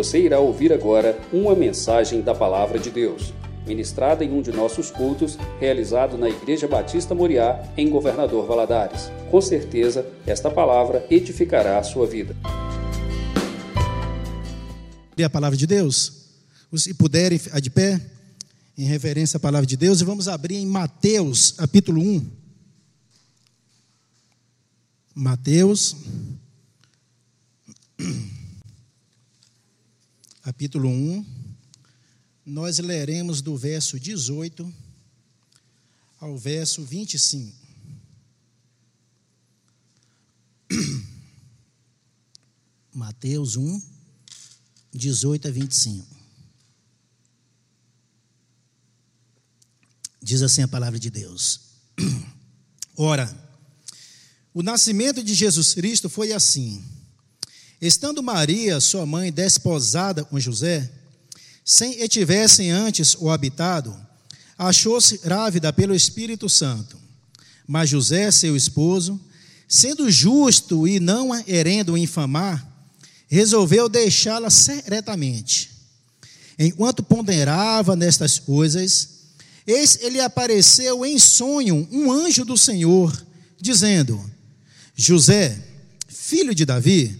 Você irá ouvir agora uma mensagem da Palavra de Deus, ministrada em um de nossos cultos, realizado na Igreja Batista Moriá, em Governador Valadares. Com certeza, esta palavra edificará a sua vida. Ler a palavra de Deus? Se puderem, ficar de pé, em reverência à palavra de Deus, e vamos abrir em Mateus, capítulo 1. Mateus, capítulo 1, nós leremos do verso 18 ao verso 25. Mateus 1, 18 a 25. Diz assim a palavra de Deus. Ora, o nascimento de Jesus Cristo foi assim. Estando Maria, sua mãe, desposada com José, sem que tivessem antes o habitado, achou-se grávida pelo Espírito Santo. Mas José, seu esposo, sendo justo e não a querendo infamar, resolveu deixá-la secretamente. Enquanto ponderava nestas coisas, eis ele apareceu em sonho um anjo do Senhor, dizendo: José, filho de Davi,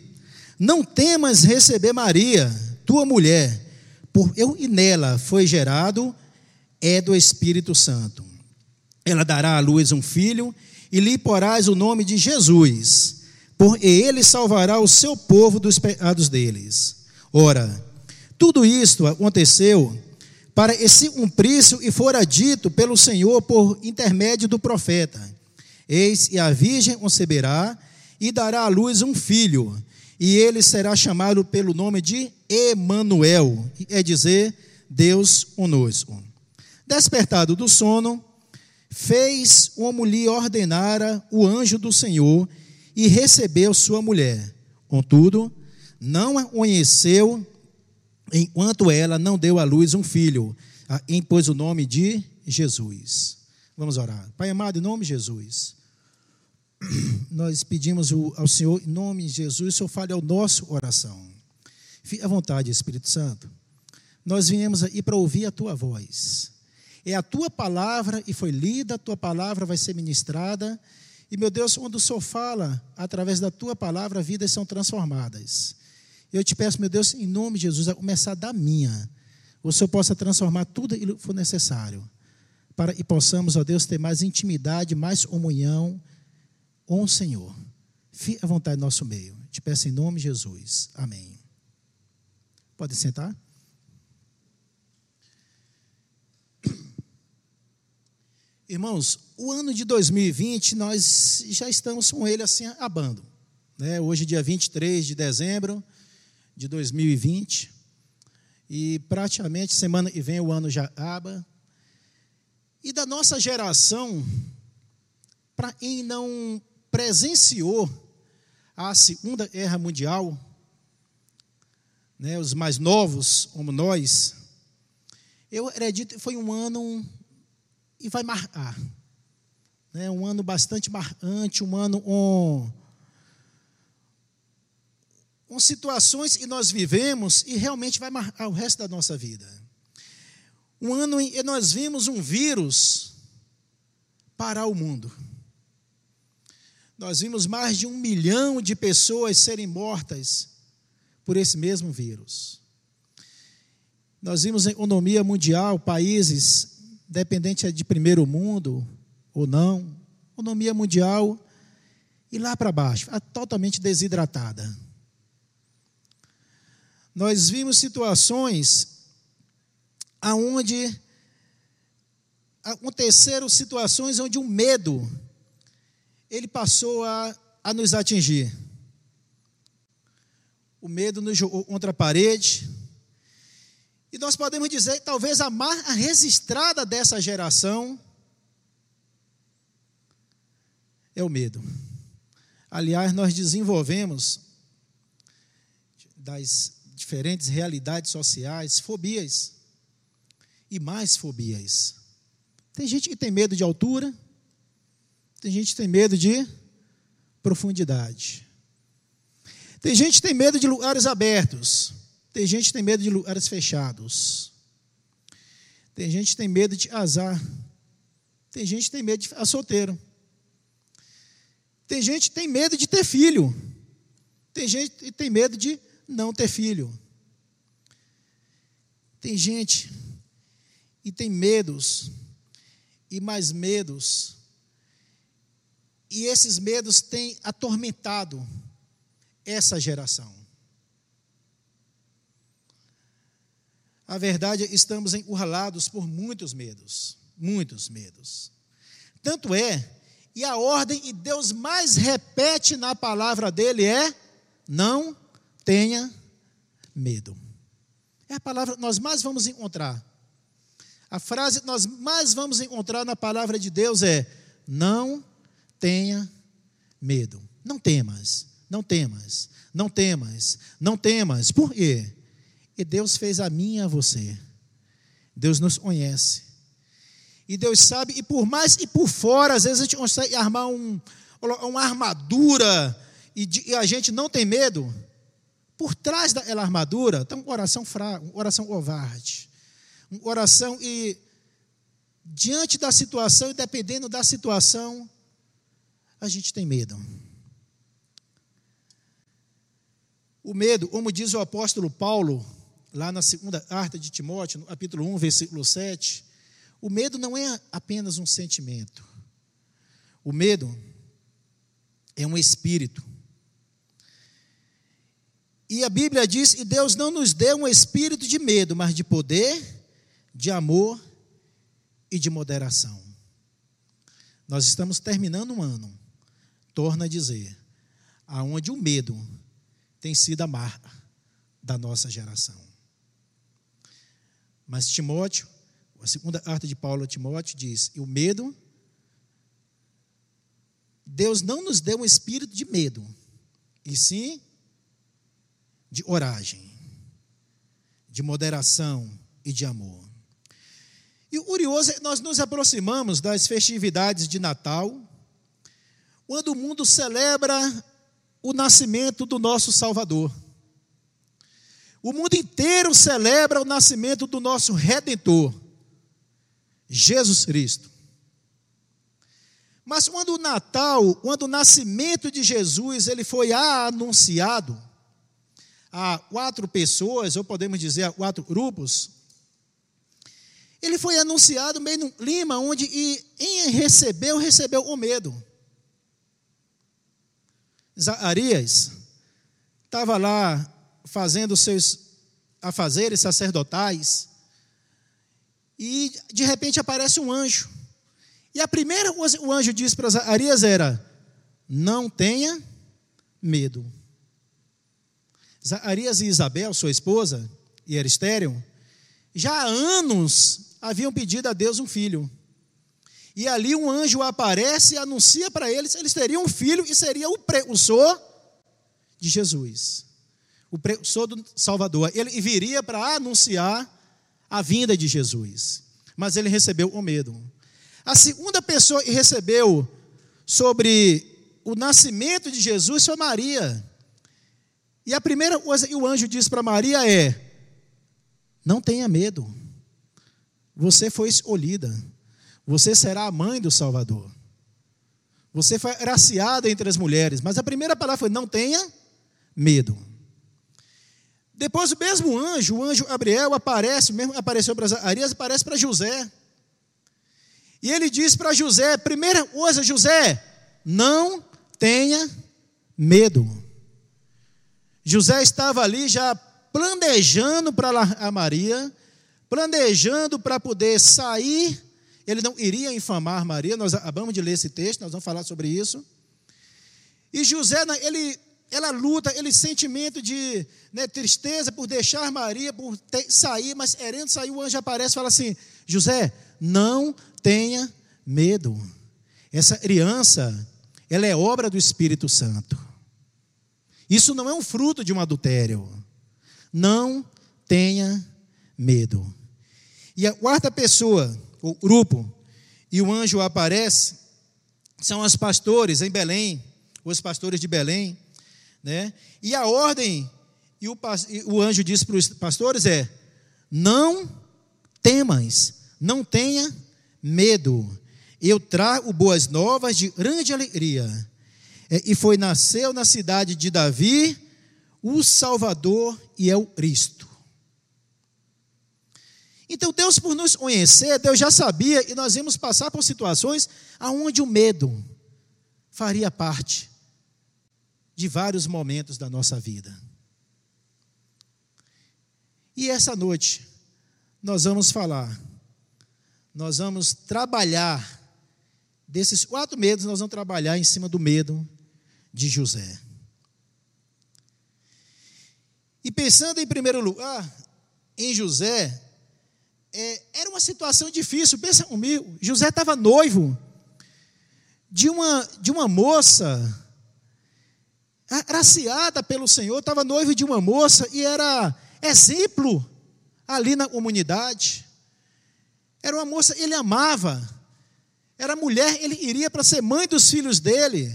não temas receber Maria, tua mulher, por eu e nela foi gerado é do Espírito Santo. Ela dará à luz um filho e lhe porás o nome de Jesus, por ele salvará o seu povo dos pecados deles. Ora, tudo isto aconteceu para que se cumprisse e fora dito pelo Senhor por intermédio do profeta. Eis e a virgem conceberá e dará à luz um filho, e ele será chamado pelo nome de Emanuel, é dizer, Deus conosco. Despertado do sono, fez como lhe ordenara o anjo do Senhor e recebeu sua mulher. Contudo, não a conheceu enquanto ela não deu à luz um filho, impôs o nome de Jesus. Vamos orar. Pai amado, em nome de Jesus nós pedimos ao Senhor, em nome de Jesus, o Senhor fale ao nosso oração. Fique à vontade, Espírito Santo. Nós viemos aí para ouvir a tua voz. É a tua palavra e foi lida, a tua palavra vai ser ministrada. E, meu Deus, quando o Senhor fala, através da tua palavra, vidas são transformadas. Eu te peço, meu Deus, em nome de Jesus, a começar da minha, o Senhor possa transformar tudo que for necessário, para que possamos, ó Deus, ter mais intimidade, mais comunhão, com o Senhor. Fique à vontade no nosso meio. Te peço em nome de Jesus. Amém. Pode sentar. Irmãos, o ano de 2020 nós já estamos com ele assim abando. Né? Hoje, dia 23 de dezembro de 2020. E praticamente semana que vem o ano já acaba. E da nossa geração, para quem não presenciou a Segunda Guerra Mundial, né, os mais novos, como nós, eu acredito que foi um ano e vai marcar. Né, um ano bastante marcante, um ano com, com situações que nós vivemos e realmente vai marcar o resto da nossa vida. Um ano em que nós vimos um vírus parar o mundo. Nós vimos mais de um milhão de pessoas serem mortas por esse mesmo vírus. Nós vimos a economia mundial, países dependentes de primeiro mundo ou não, economia mundial e lá para baixo, totalmente desidratada. Nós vimos situações aonde aconteceram situações onde o medo ele passou a, a nos atingir. O medo nos jogou contra a parede. E nós podemos dizer que talvez a marca registrada dessa geração é o medo. Aliás, nós desenvolvemos das diferentes realidades sociais fobias e mais fobias. Tem gente que tem medo de altura, tem gente que tem medo de profundidade. Tem gente que tem medo de lugares abertos. Tem gente que tem medo de lugares fechados. Tem gente que tem medo de azar. Tem gente que tem medo de ficar solteiro. Tem gente que tem medo de ter filho. Tem gente que tem medo de não ter filho. Tem gente e tem medos e mais medos. E esses medos têm atormentado essa geração. A verdade, estamos encurralados por muitos medos, muitos medos. Tanto é, e a ordem que Deus mais repete na palavra dele é: não tenha medo. É a palavra que nós mais vamos encontrar. A frase que nós mais vamos encontrar na palavra de Deus é: não tenha medo. Não temas, não temas, não temas, não temas. Por quê? E Deus fez a mim e a você. Deus nos conhece. E Deus sabe, e por mais e por fora, às vezes a gente consegue armar um, uma armadura e, e a gente não tem medo. Por trás daquela armadura está um coração fraco, um coração covarde. Um coração e diante da situação e dependendo da situação, a gente tem medo. O medo, como diz o apóstolo Paulo, lá na segunda carta de Timóteo, no capítulo 1, versículo 7, o medo não é apenas um sentimento. O medo é um espírito. E a Bíblia diz: e Deus não nos deu um espírito de medo, mas de poder, de amor e de moderação. Nós estamos terminando um ano, torna a dizer, aonde o medo tem sido a marca da nossa geração. Mas Timóteo, a segunda carta de Paulo a Timóteo diz: e o medo, Deus não nos deu um espírito de medo, e sim de oragem, de moderação e de amor. E o curioso é que nós nos aproximamos das festividades de Natal, quando o mundo celebra o nascimento do nosso Salvador. O mundo inteiro celebra o nascimento do nosso Redentor, Jesus Cristo. Mas quando o Natal, quando o nascimento de Jesus, ele foi anunciado, a quatro pessoas, ou podemos dizer a quatro grupos, ele foi anunciado meio no clima onde e em recebeu, recebeu o medo. Zacarias estava lá fazendo seus afazeres sacerdotais e de repente aparece um anjo. E a primeira coisa o anjo disse para Zacarias era: Não tenha medo. Zacarias e Isabel, sua esposa, e era estéreo, já há anos haviam pedido a Deus um filho. E ali um anjo aparece e anuncia para eles eles teriam um filho e seria o precursor de Jesus. O precursor do Salvador. Ele viria para anunciar a vinda de Jesus. Mas ele recebeu o medo. A segunda pessoa que recebeu sobre o nascimento de Jesus foi Maria. E a primeira coisa que o anjo diz para Maria é: não tenha medo, você foi escolhida, você será a mãe do Salvador. Você foi graciada entre as mulheres, mas a primeira palavra foi: não tenha medo. Depois o mesmo anjo, o anjo Gabriel, aparece, mesmo apareceu para Arias, aparece para José. E ele diz para José: primeira coisa, José, não tenha medo. José estava ali já planejando para a Maria, planejando para poder sair. Ele não iria infamar Maria, nós acabamos de ler esse texto, nós vamos falar sobre isso. E José, ele, ela luta, ele sentimento de né, tristeza por deixar Maria, por ter, sair, mas querendo sair, o anjo aparece e fala assim: José, não tenha medo. Essa criança, ela é obra do Espírito Santo. Isso não é um fruto de um adultério. Não tenha medo. E a quarta pessoa, o grupo, e o anjo aparece, são os pastores em Belém, os pastores de Belém, né? E a ordem E o, o anjo disse para os pastores: é, não temas, não tenha medo. Eu trago boas novas de grande alegria. É, e foi nasceu na cidade de Davi o Salvador e é o Cristo. Então Deus por nos conhecer, Deus já sabia e nós íamos passar por situações aonde o medo faria parte de vários momentos da nossa vida. E essa noite, nós vamos falar, nós vamos trabalhar, desses quatro medos, nós vamos trabalhar em cima do medo de José. E pensando em primeiro lugar em José, é, era uma situação difícil, pensa comigo, José estava noivo de uma, de uma moça agraciada pelo Senhor, estava noivo de uma moça e era exemplo ali na comunidade. Era uma moça, ele amava. Era mulher, ele iria para ser mãe dos filhos dele.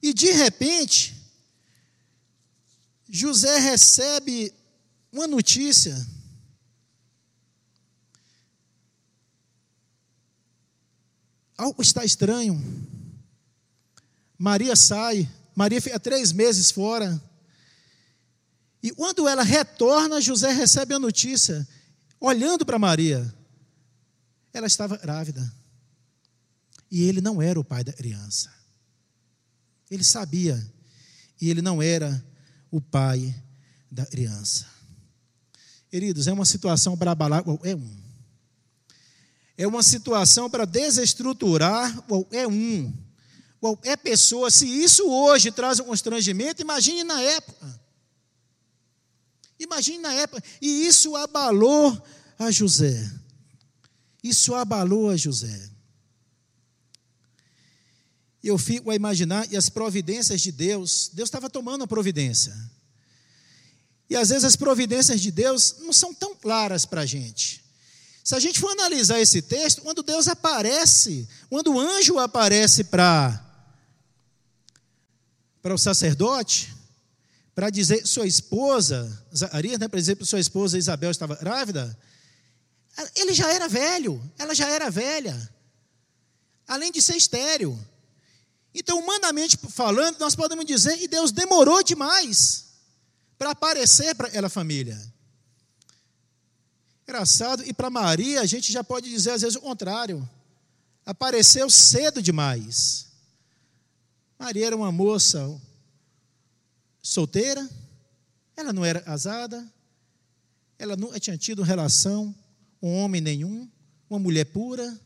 E de repente, José recebe uma notícia. Algo está estranho. Maria sai. Maria fica três meses fora. E quando ela retorna, José recebe a notícia, olhando para Maria. Ela estava grávida. E ele não era o pai da criança. Ele sabia. E ele não era o pai da criança. Queridos, é uma situação para abalar é um. É uma situação para desestruturar é um. Qualquer pessoa, se isso hoje traz um constrangimento, imagine na época. Imagine na época. E isso abalou a José. Isso abalou a José. Eu fico a imaginar, e as providências de Deus, Deus estava tomando a providência. E às vezes as providências de Deus não são tão claras para a gente. Se a gente for analisar esse texto, quando Deus aparece, quando o anjo aparece para para o sacerdote, para dizer sua esposa, Zacarias, né, para dizer sua esposa Isabel estava grávida, ele já era velho, ela já era velha, além de ser estéreo. Então, humanamente falando, nós podemos dizer, e Deus demorou demais para aparecer para aquela família. Engraçado, e para Maria, a gente já pode dizer às vezes o contrário. Apareceu cedo demais. Maria era uma moça solteira, ela não era casada, ela nunca tinha tido relação com homem nenhum, uma mulher pura,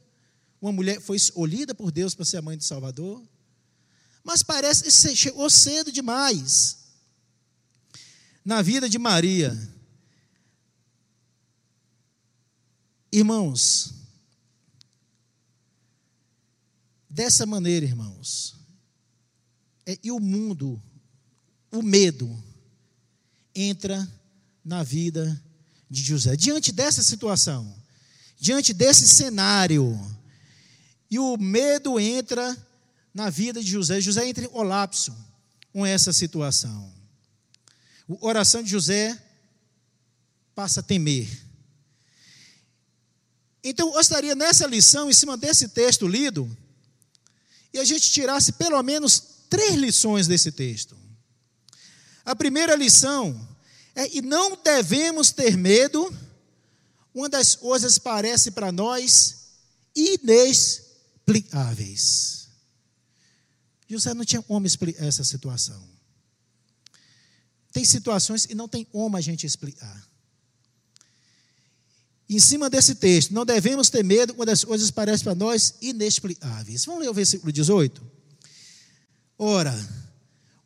uma mulher foi escolhida por Deus para ser a mãe do Salvador, mas parece que chegou cedo demais na vida de Maria. Irmãos, dessa maneira, irmãos, é, e o mundo o medo entra na vida de José. Diante dessa situação, diante desse cenário, e o medo entra na vida de José. José entra em colapso com essa situação. A oração de José passa a temer. Então, eu gostaria nessa lição, em cima desse texto lido, e a gente tirasse pelo menos três lições desse texto. A primeira lição é: e não devemos ter medo, uma das coisas parece para nós inexplicáveis. José não tinha como explicar essa situação. Tem situações que não tem como a gente explicar. Em cima desse texto, não devemos ter medo quando as coisas parecem para nós inexplicáveis. Vamos ler o versículo 18? Ora,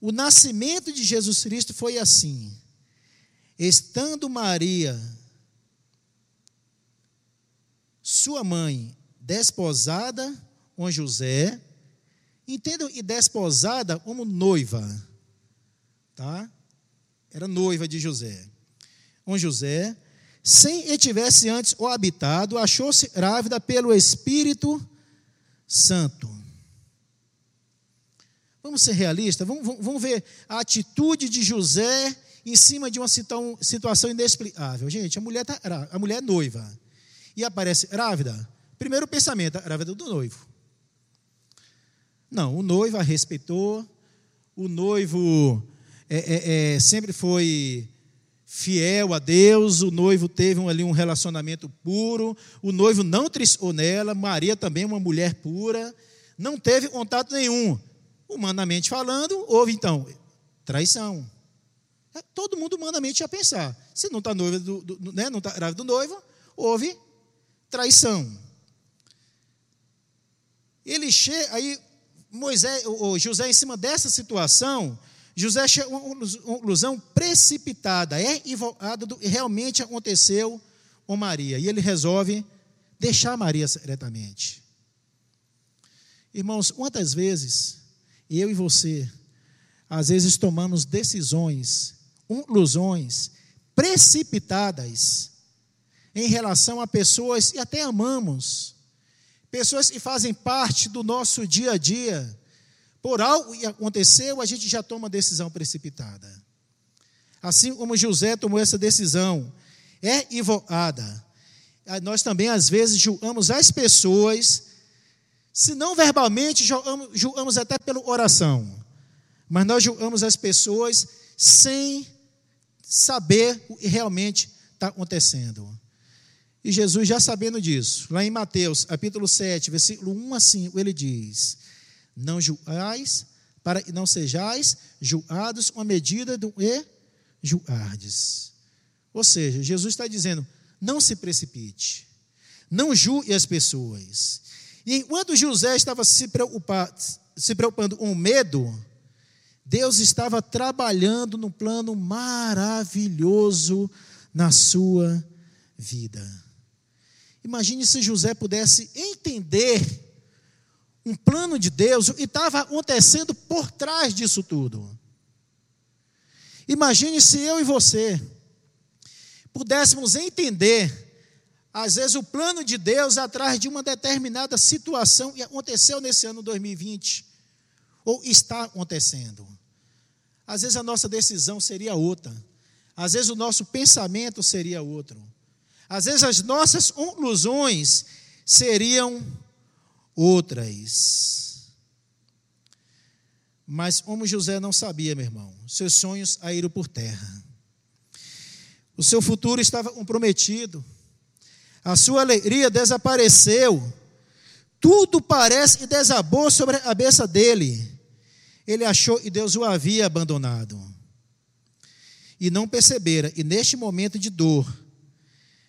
o nascimento de Jesus Cristo foi assim. Estando Maria, sua mãe, desposada com José, entendam e desposada como noiva, tá? Era noiva de José. Com José, sem que tivesse antes o habitado, achou-se grávida pelo Espírito Santo. Vamos ser realistas, vamos, vamos ver a atitude de José em cima de uma situação inexplicável. Gente, a mulher, tá, a mulher é noiva e aparece grávida. Primeiro pensamento, grávida do noivo. Não, o noivo a respeitou, o noivo é, é, é, sempre foi fiel a Deus, o noivo teve ali um relacionamento puro, o noivo não tristou nela, Maria também uma mulher pura, não teve contato nenhum. Humanamente falando, houve então traição. É, todo mundo humanamente ia pensar. Se não está noiva do, do, né, não está grávida do noivo, houve traição. Ele aí Moisés, ou José, em cima dessa situação, José chega a uma conclusão precipitada, é invocado do realmente aconteceu com Maria. E ele resolve deixar Maria secretamente. Irmãos, quantas vezes eu e você, às vezes tomamos decisões, conclusões precipitadas em relação a pessoas e até amamos, pessoas que fazem parte do nosso dia a dia. Por algo que aconteceu, a gente já toma decisão precipitada. Assim como José tomou essa decisão, é invocada. Nós também, às vezes, julgamos as pessoas, se não verbalmente, julgamos, julgamos até pela oração, mas nós julgamos as pessoas sem saber o que realmente está acontecendo. E Jesus, já sabendo disso, lá em Mateus, capítulo 7, versículo 1 a 5, ele diz: Não julgais, para que não sejais julgados com a medida do e julgardes. Ou seja, Jesus está dizendo: não se precipite, não julgue as pessoas. E enquanto José estava se, se preocupando com medo, Deus estava trabalhando num plano maravilhoso na sua vida. Imagine se José pudesse entender um plano de Deus e estava acontecendo por trás disso tudo. Imagine se eu e você pudéssemos entender, às vezes, o plano de Deus atrás de uma determinada situação que aconteceu nesse ano 2020, ou está acontecendo. Às vezes a nossa decisão seria outra, às vezes o nosso pensamento seria outro. Às vezes as nossas conclusões seriam outras. Mas como José não sabia, meu irmão, seus sonhos caíram por terra. O seu futuro estava comprometido. A sua alegria desapareceu. Tudo parece que desabou sobre a cabeça dele. Ele achou que Deus o havia abandonado. E não percebera, e neste momento de dor,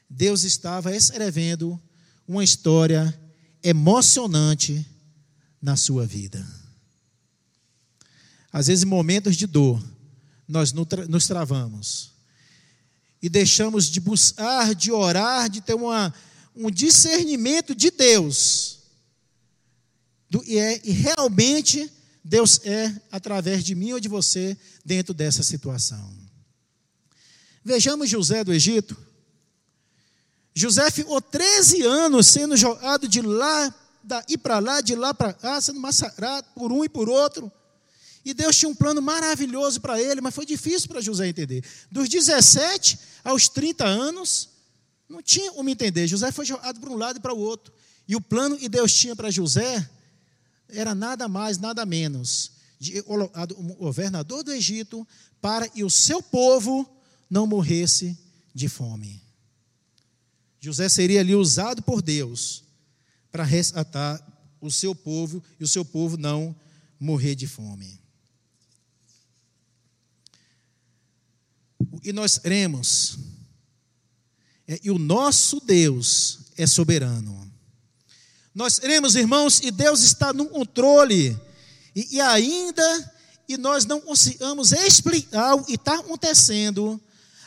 Deus estava escrevendo uma história emocionante na sua vida. Às vezes, em momentos de dor, nós nos travamos e deixamos de buscar, de orar, de ter uma, um discernimento de Deus. Do, e, é, e realmente Deus é através de mim ou de você dentro dessa situação. Vejamos José do Egito. José ficou 13 anos sendo jogado de lá e para lá, de lá para cá, sendo massacrado por um e por outro. E Deus tinha um plano maravilhoso para ele, mas foi difícil para José entender. Dos 17 aos 30 anos, não tinha como entender. José foi jogado para um lado e para o outro. E o plano que Deus tinha para José era nada mais, nada menos de como governador do Egito para que o seu povo não morresse de fome. José seria ali usado por Deus para resgatar o seu povo e o seu povo não morrer de fome. E nós cremos, é, e o nosso Deus é soberano. Nós cremos, irmãos, e Deus está no controle, e, e ainda e nós não consigamos explicar o que está acontecendo,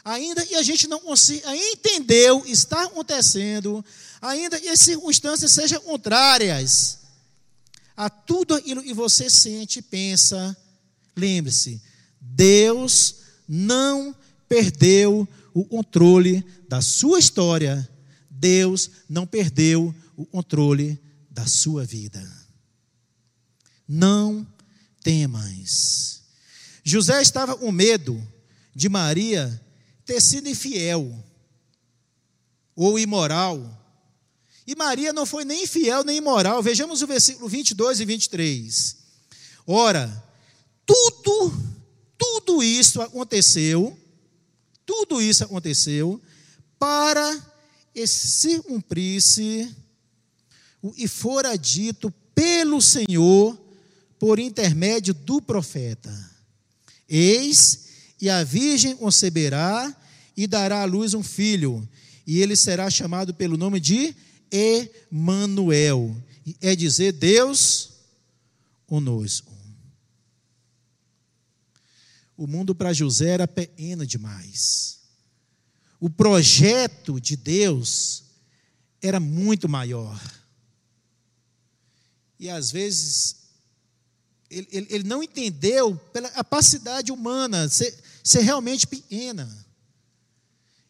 ainda que a gente não consiga entender o que está acontecendo, ainda que as circunstâncias sejam contrárias a tudo aquilo que você sente e pensa, lembre-se, Deus não perdeu o controle da sua história, Deus não perdeu o controle da sua vida. Não temas. José estava com medo de Maria ter sido infiel ou imoral. E Maria não foi nem infiel nem imoral. Vejamos o versículo 22 e 23. Ora, tudo, tudo isso aconteceu, tudo isso aconteceu para se cumprisse e fora dito pelo Senhor por intermédio do profeta. Eis, e a virgem conceberá e dará à luz um filho, e ele será chamado pelo nome de Emanuel, é dizer, Deus conosco. O mundo para José era pequeno demais. O projeto de Deus era muito maior. E às vezes ele, ele, ele não entendeu pela capacidade humana ser, ser realmente pequena.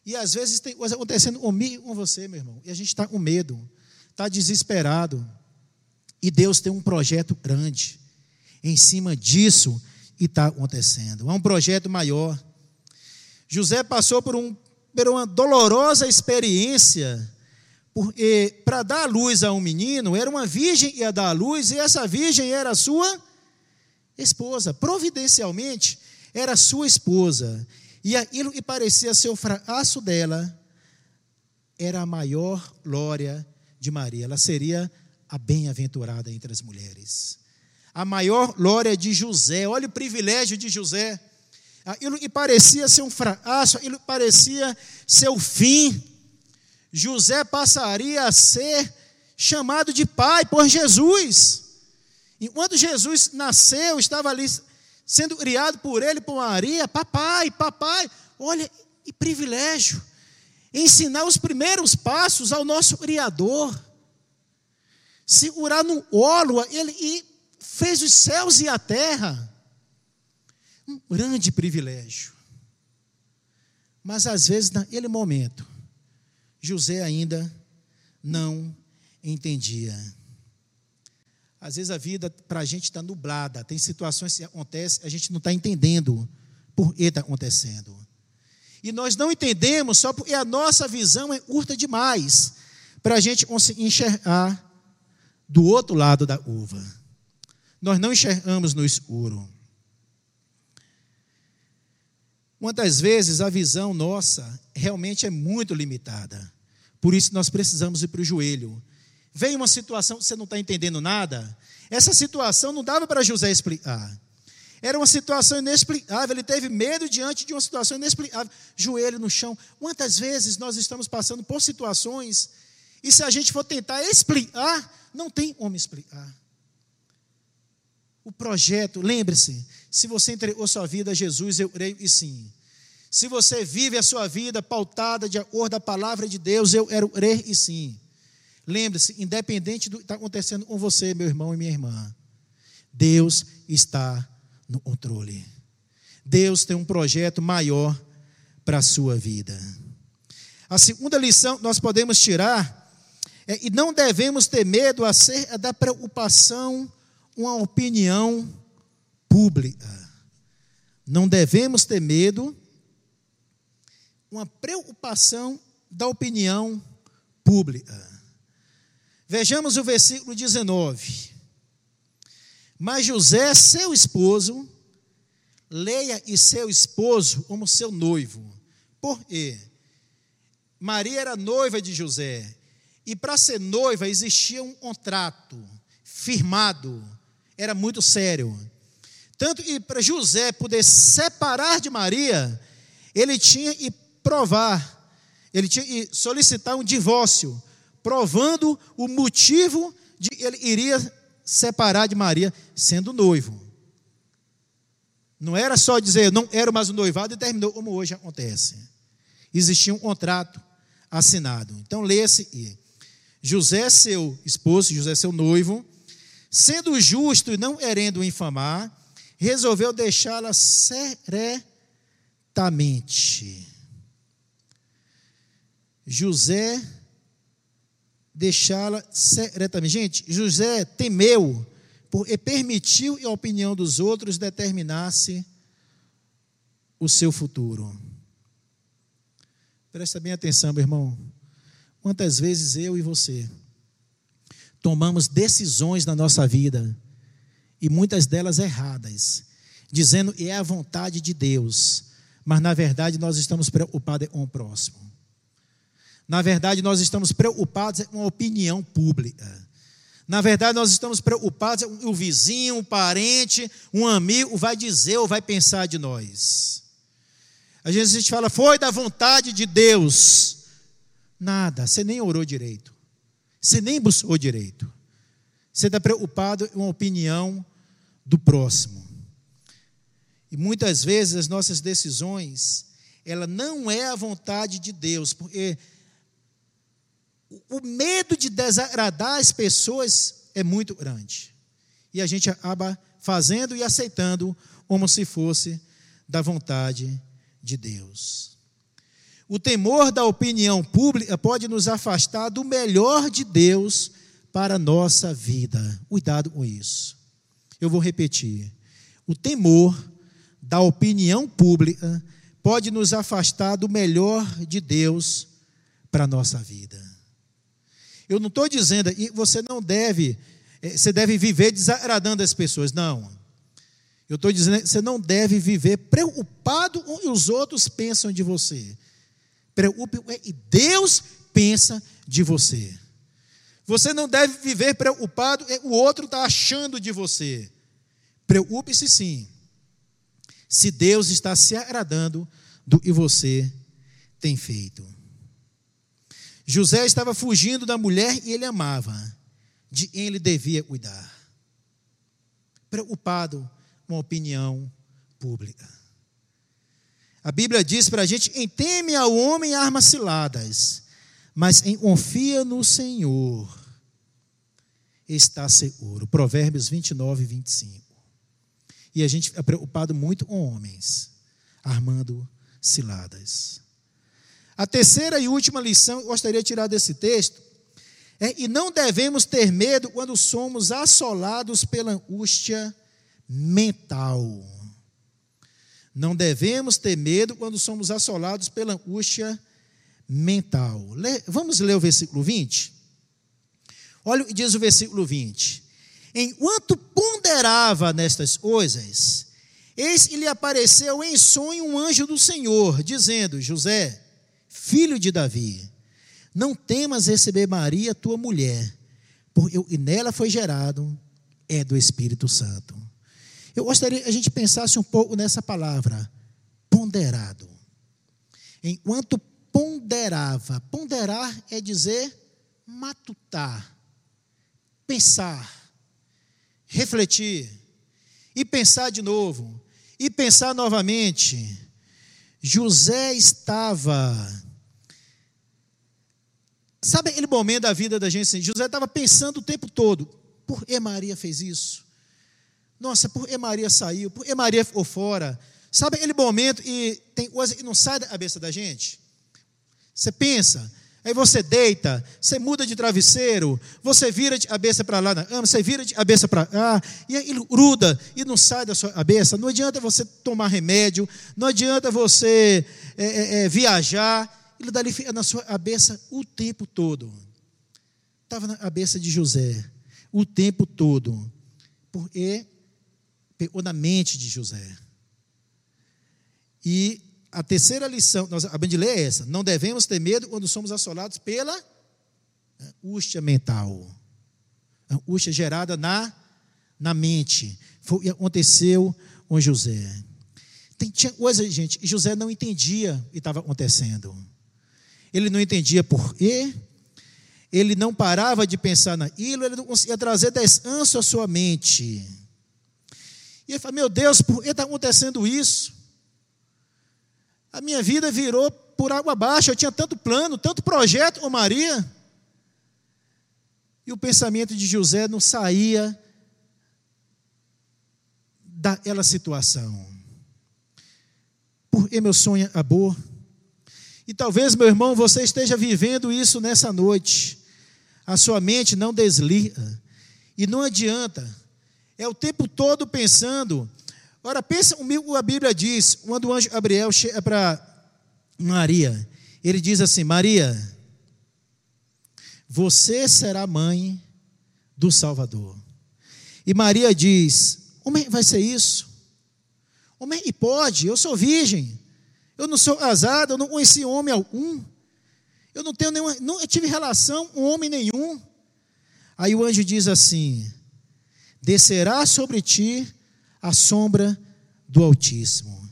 E às vezes tem coisa acontecendo comigo com você, meu irmão. E a gente está com medo, está desesperado. E Deus tem um projeto grande. Em cima disso, e está acontecendo. É um projeto maior. José passou por, um, por uma dolorosa experiência, porque para dar luz a um menino, era uma virgem que ia dar luz, e essa virgem era sua esposa. Providencialmente, era sua esposa. E aquilo que parecia ser o fracasso dela era a maior glória de Maria. Ela seria a bem-aventurada entre as mulheres. A maior glória de José. Olha o privilégio de José. Aquilo que parecia ser um fracasso, aquilo que parecia ser o fim. José passaria a ser chamado de pai por Jesus. Enquanto Jesus nasceu, estava ali sendo criado por ele, por Maria, papai, papai, olha, e privilégio, ensinar os primeiros passos ao nosso Criador, segurar no olo, ele e fez os céus e a terra, um grande privilégio. Mas às vezes, naquele momento, José ainda não entendia. Às vezes a vida para a gente está nublada, tem situações que acontecem, a gente não está entendendo por que está acontecendo. E nós não entendemos só porque a nossa visão é curta demais para a gente conseguir enxergar do outro lado da uva. Nós não enxergamos no escuro. Muitas vezes a visão nossa realmente é muito limitada. Por isso nós precisamos ir para o joelho Vem uma situação que você não está entendendo nada. Essa situação não dava para José explicar. Era uma situação inexplicável. Ele teve medo diante de uma situação inexplicável. Joelho no chão. Quantas vezes nós estamos passando por situações e se a gente for tentar explicar, não tem como explicar. O projeto, lembre-se, se você entregou sua vida a Jesus, eu creio e sim. Se você vive a sua vida pautada de acordo a palavra de Deus, eu quero crer e sim. Lembre-se, independente do que está acontecendo com você, meu irmão e minha irmã, Deus está no controle. Deus tem um projeto maior para a sua vida. A segunda lição que nós podemos tirar é, e não devemos ter medo acerca da preocupação, uma opinião pública. Não devemos ter medo, uma preocupação da opinião pública. Vejamos o versículo 19. Mas José, seu esposo, leia e seu esposo como seu noivo. Por quê? Maria era noiva de José. E para ser noiva existia um contrato firmado. Era muito sério. Tanto que para José poder separar de Maria, ele tinha que provar, ele tinha que solicitar um divórcio provando o motivo de ele iria separar de Maria sendo noivo. Não era só dizer, não era mais um noivado e terminou, como hoje acontece. Existia um contrato assinado. Então, leia-se José, seu esposo, José, seu noivo, sendo justo e não querendo infamar, resolveu deixá-la secretamente. José deixá-la secretamente. Gente, José temeu e permitiu que a opinião dos outros determinasse o seu futuro. Presta bem atenção, meu irmão. Quantas vezes eu e você tomamos decisões na nossa vida, e muitas delas erradas, dizendo que é a vontade de Deus, mas na verdade nós estamos preocupados com o próximo. Na verdade, nós estamos preocupados com a opinião pública. Na verdade, nós estamos preocupados com o vizinho, o parente, um amigo vai dizer ou vai pensar de nós. Às vezes a gente fala, foi da vontade de Deus. Nada, você nem orou direito. Você nem buscou direito. Você está preocupado com a opinião do próximo. E muitas vezes as nossas decisões, ela não é a vontade de Deus, porque o medo de desagradar as pessoas é muito grande. E a gente acaba fazendo e aceitando como se fosse da vontade de Deus. O temor da opinião pública pode nos afastar do melhor de Deus para a nossa vida. Cuidado com isso. Eu vou repetir. O temor da opinião pública pode nos afastar do melhor de Deus para a nossa vida. Eu não estou dizendo, e você não deve, eh, você deve viver desagradando as pessoas. Não. Eu estou dizendo você não deve viver preocupado com o que os outros pensam de você. Preocupe e Deus pensa de você. Você não deve viver preocupado o outro está achando de você. Preocupe-se sim. Se Deus está se agradando do que você tem feito. José estava fugindo da mulher e ele amava, de quem ele devia cuidar. Preocupado com a opinião pública. A Bíblia diz para a gente: em teme ao homem armas ciladas, mas em confia no Senhor está seguro. Provérbios 29, 25. E a gente fica preocupado muito com homens, armando ciladas. A terceira e última lição que gostaria de tirar desse texto é: e não devemos ter medo quando somos assolados pela angústia mental. Não devemos ter medo quando somos assolados pela angústia mental. Vamos ler o versículo 20? Olha o que diz o versículo 20. Enquanto ponderava nestas coisas, eis que lhe apareceu em sonho um anjo do Senhor, dizendo: José, filho de Davi, não temas receber Maria, tua mulher, porque nela foi gerado é do Espírito Santo. Eu gostaria que a gente pensasse um pouco nessa palavra, ponderado. Enquanto ponderava, ponderar é dizer matutar, pensar, refletir, e pensar de novo, e pensar novamente. José estava Sabe aquele momento da vida da gente assim? José estava pensando o tempo todo: por que Maria fez isso? Nossa, por que Maria saiu? Por que Maria ficou fora? Sabe aquele momento e tem coisa que não sai da cabeça da gente? Você pensa, aí você deita, você muda de travesseiro, você vira de cabeça para lá na cama, você vira de cabeça para cá, e aí gruda e não sai da sua cabeça. Não adianta você tomar remédio, não adianta você é, é, viajar ele dali na sua cabeça o tempo todo. Estava na cabeça de José o tempo todo. Porque pegou na mente de José. E a terceira lição, nós acabamos é essa: não devemos ter medo quando somos assolados pela angústia mental. Angústia gerada na, na mente. Foi o que aconteceu com José. Tem, tinha coisa, gente, José não entendia o que estava acontecendo ele não entendia por quê, ele não parava de pensar naquilo, ele não conseguia trazer descanso à sua mente. E ele fala: Meu Deus, por que está acontecendo isso? A minha vida virou por água abaixo, eu tinha tanto plano, tanto projeto com Maria. E o pensamento de José não saía daquela situação. Por que meu sonho acabou? E talvez, meu irmão, você esteja vivendo isso nessa noite. A sua mente não desliga. E não adianta. É o tempo todo pensando Ora, pensa, a Bíblia diz, quando o anjo Gabriel chega para Maria, ele diz assim: Maria, você será mãe do Salvador. E Maria diz: Como vai ser isso? Como e pode? Eu sou virgem. Eu não sou casada, eu não conheci homem algum. Eu não tenho nenhuma, não tive relação com homem nenhum. Aí o anjo diz assim: Descerá sobre ti a sombra do Altíssimo.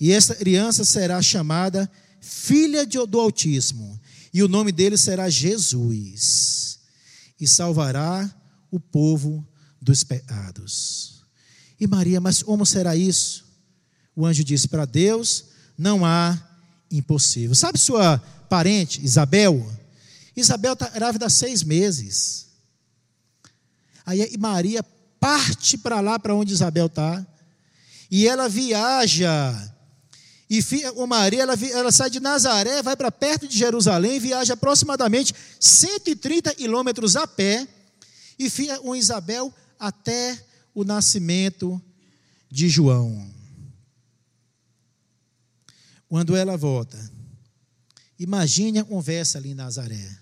E esta criança será chamada filha do Altíssimo. E o nome dele será Jesus. E salvará o povo dos pecados. E Maria, mas como será isso? O anjo disse: Para Deus não há impossível. Sabe sua parente, Isabel? Isabel está grávida há seis meses. Aí Maria parte para lá, para onde Isabel está, e ela viaja. E o Maria, ela, ela sai de Nazaré, vai para perto de Jerusalém, viaja aproximadamente 130 quilômetros a pé, e fica com Isabel até o nascimento de João. Quando ela volta, imagine a conversa ali em Nazaré.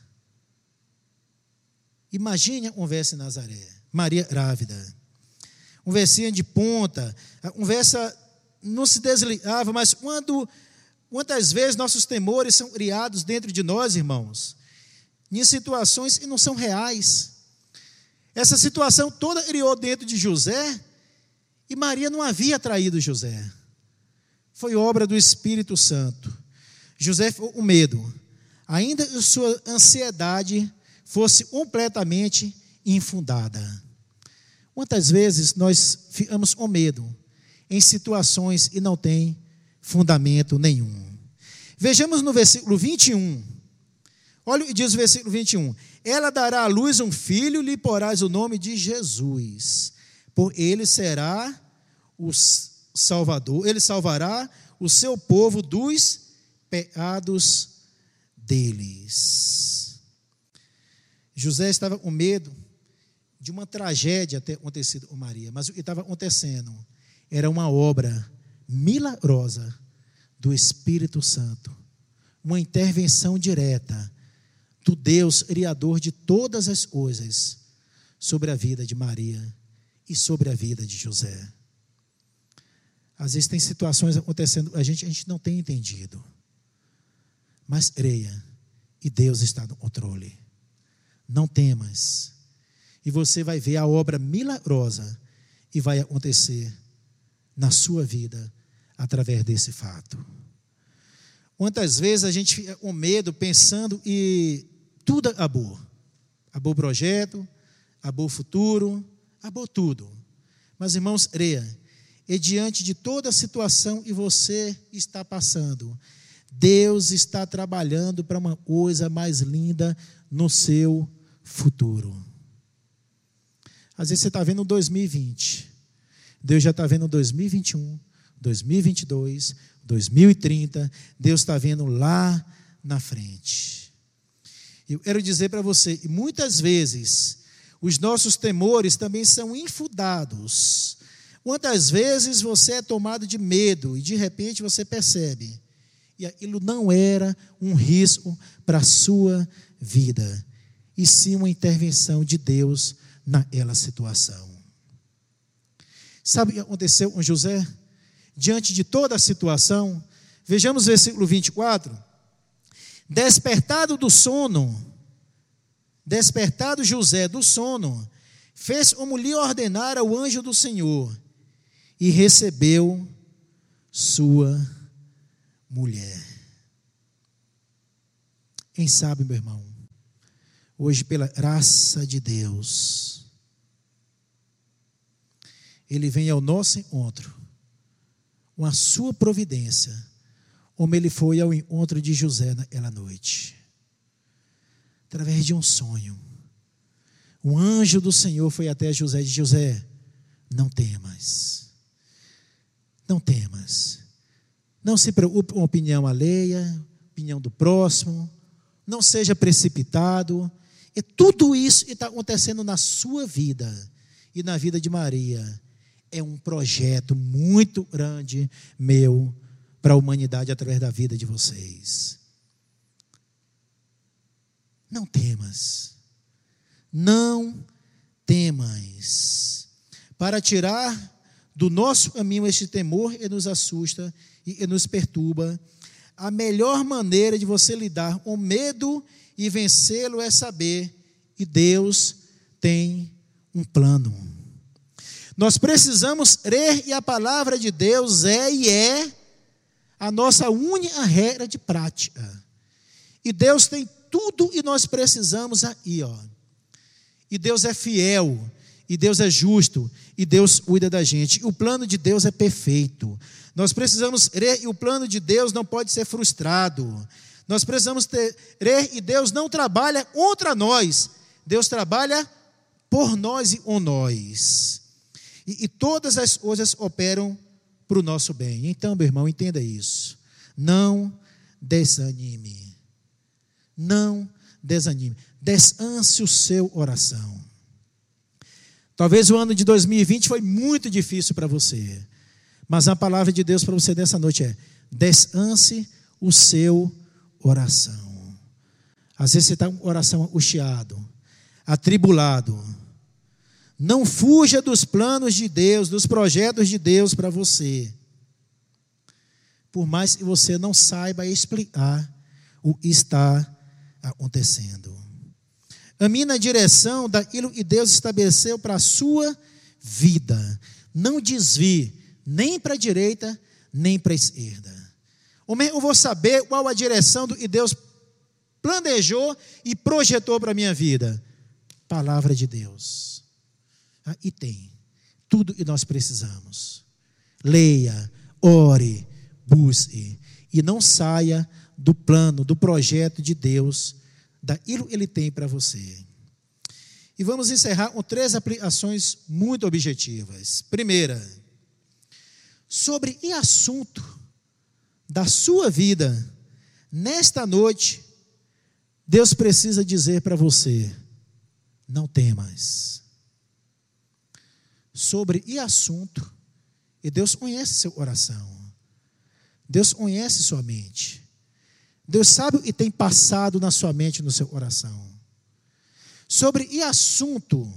Imagine a conversa em Nazaré. Maria grávida. Conversinha de ponta, a conversa não se desligava, mas quando, quantas vezes nossos temores são criados dentro de nós, irmãos, em situações que não são reais. Essa situação toda criou dentro de José, e Maria não havia traído José. Foi obra do Espírito Santo. José com medo, ainda sua ansiedade fosse completamente infundada. Quantas vezes nós ficamos com medo em situações e não tem fundamento nenhum? Vejamos no versículo 21. Olha o que diz o versículo 21. Ela dará à luz um filho, lhe porás o nome de Jesus. Por ele será o Salvador, ele salvará o seu povo dos pecados deles. José estava com medo de uma tragédia ter acontecido com Maria, mas o que estava acontecendo era uma obra milagrosa do Espírito Santo, uma intervenção direta do Deus Criador de todas as coisas sobre a vida de Maria e sobre a vida de José. Às vezes tem situações acontecendo, a gente, a gente não tem entendido. Mas creia, e Deus está no controle. Não temas e você vai ver a obra milagrosa e vai acontecer na sua vida através desse fato. Quantas vezes a gente fica com medo pensando e tudo acabou. Acabou o projeto, acabou o futuro, acabou tudo. Mas irmãos, creia, e diante de toda a situação que você está passando, Deus está trabalhando para uma coisa mais linda no seu futuro. Às vezes você está vendo 2020. Deus já está vendo 2021, 2022, 2030. Deus está vendo lá na frente. Eu quero dizer para você, muitas vezes, os nossos temores também são infundados. Quantas vezes você é tomado de medo e de repente você percebe, e aquilo não era um risco para a sua vida, e sim uma intervenção de Deus naquela situação. Sabe o que aconteceu com José? Diante de toda a situação, vejamos o versículo 24. Despertado do sono, despertado José do sono, fez como lhe ordenara o anjo do Senhor e recebeu sua mulher. Quem sabe, meu irmão, hoje, pela graça de Deus, ele vem ao nosso encontro com a sua providência, como ele foi ao encontro de José naquela noite, através de um sonho. Um anjo do Senhor foi até José e disse: José, não temas, não temas, não se preocupe com a opinião alheia, opinião do próximo, não seja precipitado. E tudo isso está acontecendo na sua vida e na vida de Maria é um projeto muito grande meu para a humanidade através da vida de vocês. Não temas. Não temas. Para tirar do nosso caminho este temor e nos assusta e nos perturba, a melhor maneira de você lidar com medo e vencê-lo é saber que Deus tem um plano. Nós precisamos crer e a palavra de Deus é e é a nossa única regra de prática. E Deus tem tudo e nós precisamos aí, ó. E Deus é fiel, e Deus é justo, e Deus cuida da gente. O plano de Deus é perfeito. Nós precisamos crer e o plano de Deus não pode ser frustrado. Nós precisamos ter, crer e Deus não trabalha contra nós. Deus trabalha por nós e com nós. E, e todas as coisas operam para o nosso bem. Então, meu irmão, entenda isso. Não desanime. Não desanime. Desance o seu oração. Talvez o ano de 2020 foi muito difícil para você. Mas a palavra de Deus para você nessa noite é: desance o seu oração. Às vezes você está com oração angustiado, atribulado. Não fuja dos planos de Deus, dos projetos de Deus para você. Por mais que você não saiba explicar o que está acontecendo. Ame na direção daquilo que Deus estabeleceu para a sua vida. Não desvie nem para a direita, nem para a esquerda. Eu vou saber qual a direção do que Deus planejou e projetou para a minha vida. Palavra de Deus. Ah, e tem tudo que nós precisamos. Leia, ore, busque. E não saia do plano, do projeto de Deus, daquilo que Ele tem para você. E vamos encerrar com três aplicações muito objetivas. Primeira, sobre que assunto da sua vida, nesta noite, Deus precisa dizer para você: não temas. Sobre e assunto, e Deus conhece seu coração, Deus conhece sua mente, Deus sabe que tem passado na sua mente, no seu coração. Sobre e assunto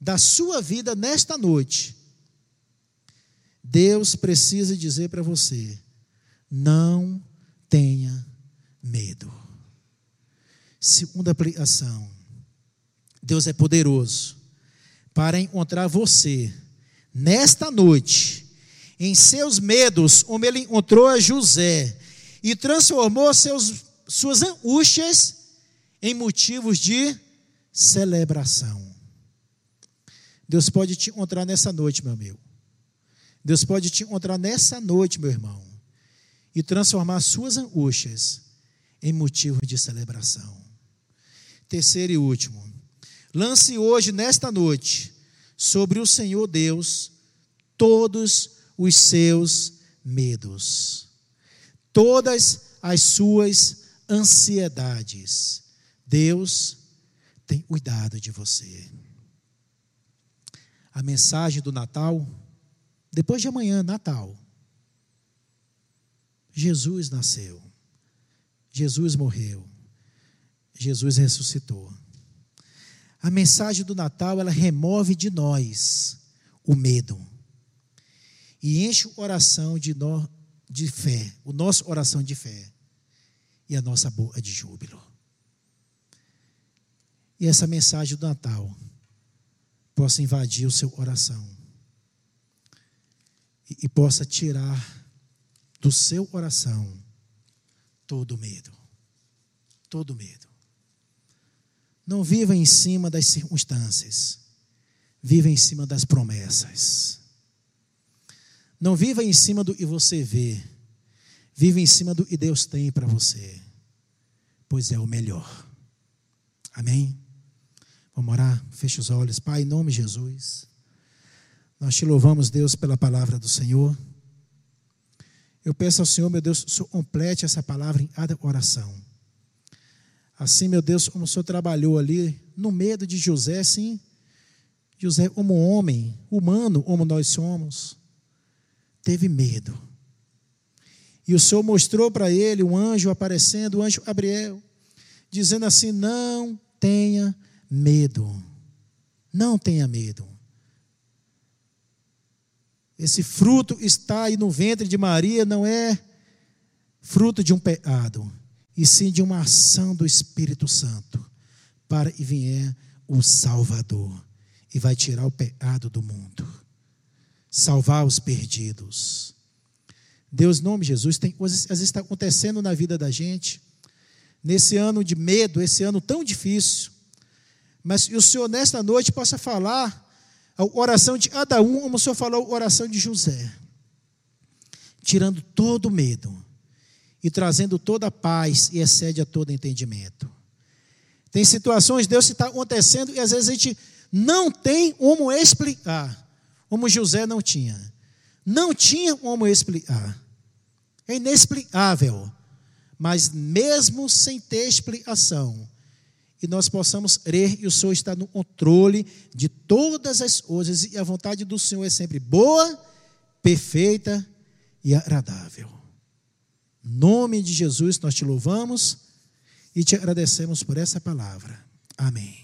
da sua vida nesta noite, Deus precisa dizer para você: não tenha medo. Segunda aplicação. Deus é poderoso para encontrar você nesta noite, em seus medos, como ele encontrou a José, e transformou seus, suas angústias em motivos de celebração. Deus pode te encontrar nessa noite, meu amigo. Deus pode te encontrar nessa noite, meu irmão, e transformar suas angústias em motivo de celebração. Terceiro e último, lance hoje, nesta noite, sobre o Senhor Deus todos os seus medos, todas as suas ansiedades. Deus tem cuidado de você. A mensagem do Natal depois de amanhã, Natal. Jesus nasceu. Jesus morreu. Jesus ressuscitou. A mensagem do Natal, ela remove de nós o medo. E enche o coração de, no, de fé, o nosso oração de fé. E a nossa boca de júbilo. E essa mensagem do Natal possa invadir o seu coração e, possa tirar do seu coração todo medo. Todo medo. Não viva em cima das circunstâncias. Viva em cima das promessas. Não viva em cima do que você vê. Viva em cima do que Deus tem para você. Pois é o melhor. Amém? Vamos orar? Feche os olhos. Pai, em nome de Jesus. Nós te louvamos, Deus, pela palavra do Senhor. Eu peço ao Senhor, meu Deus, complete essa palavra em oração. Assim, meu Deus, como o Senhor trabalhou ali no medo de José, sim. José, como homem, humano, como nós somos, teve medo. E o Senhor mostrou para ele um anjo aparecendo, o anjo Gabriel, dizendo assim: Não tenha medo. Não tenha medo. Esse fruto está aí no ventre de Maria, não é fruto de um pecado, e sim de uma ação do Espírito Santo, para e vier o Salvador, e vai tirar o pecado do mundo, salvar os perdidos. Deus, em nome de Jesus, tem coisas às vezes está acontecendo na vida da gente, nesse ano de medo, esse ano tão difícil, mas o Senhor nesta noite possa falar a oração de cada um, como o Senhor falou, a oração de José, tirando todo o medo e trazendo toda a paz e excede a todo entendimento. Tem situações, Deus está acontecendo e às vezes a gente não tem como explicar, como José não tinha. Não tinha como explicar. É inexplicável. Mas mesmo sem ter explicação, e nós possamos crer e o Senhor está no controle de todas as coisas e a vontade do Senhor é sempre boa, perfeita e agradável. Em nome de Jesus nós te louvamos e te agradecemos por essa palavra. Amém.